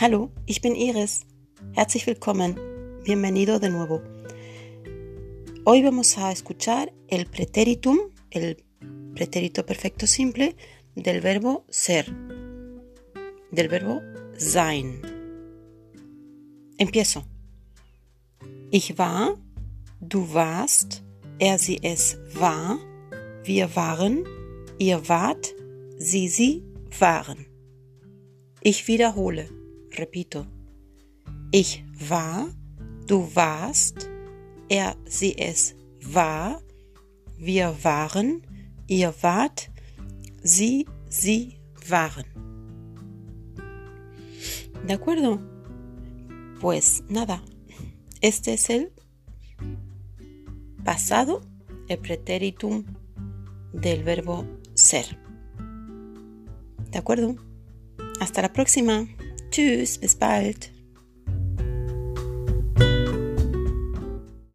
Hallo, ich bin Iris. Herzlich willkommen. Bienvenido de nuevo. Hoy vamos a escuchar el pretéritum, el pretérito perfecto simple del verbo ser, del verbo sein. Empiezo. Ich war, du warst, er, sie, es war, wir waren, ihr wart, sie, sie waren. Ich wiederhole, repito. Ich war, du warst, er, sie, es war, wir waren, ihr wart, sie, sie waren. ¿De acuerdo? Pues nada, este es el pasado, el pretéritum del verbo ser. ¿De acuerdo? Hasta la próxima. Tschüss, bis bald.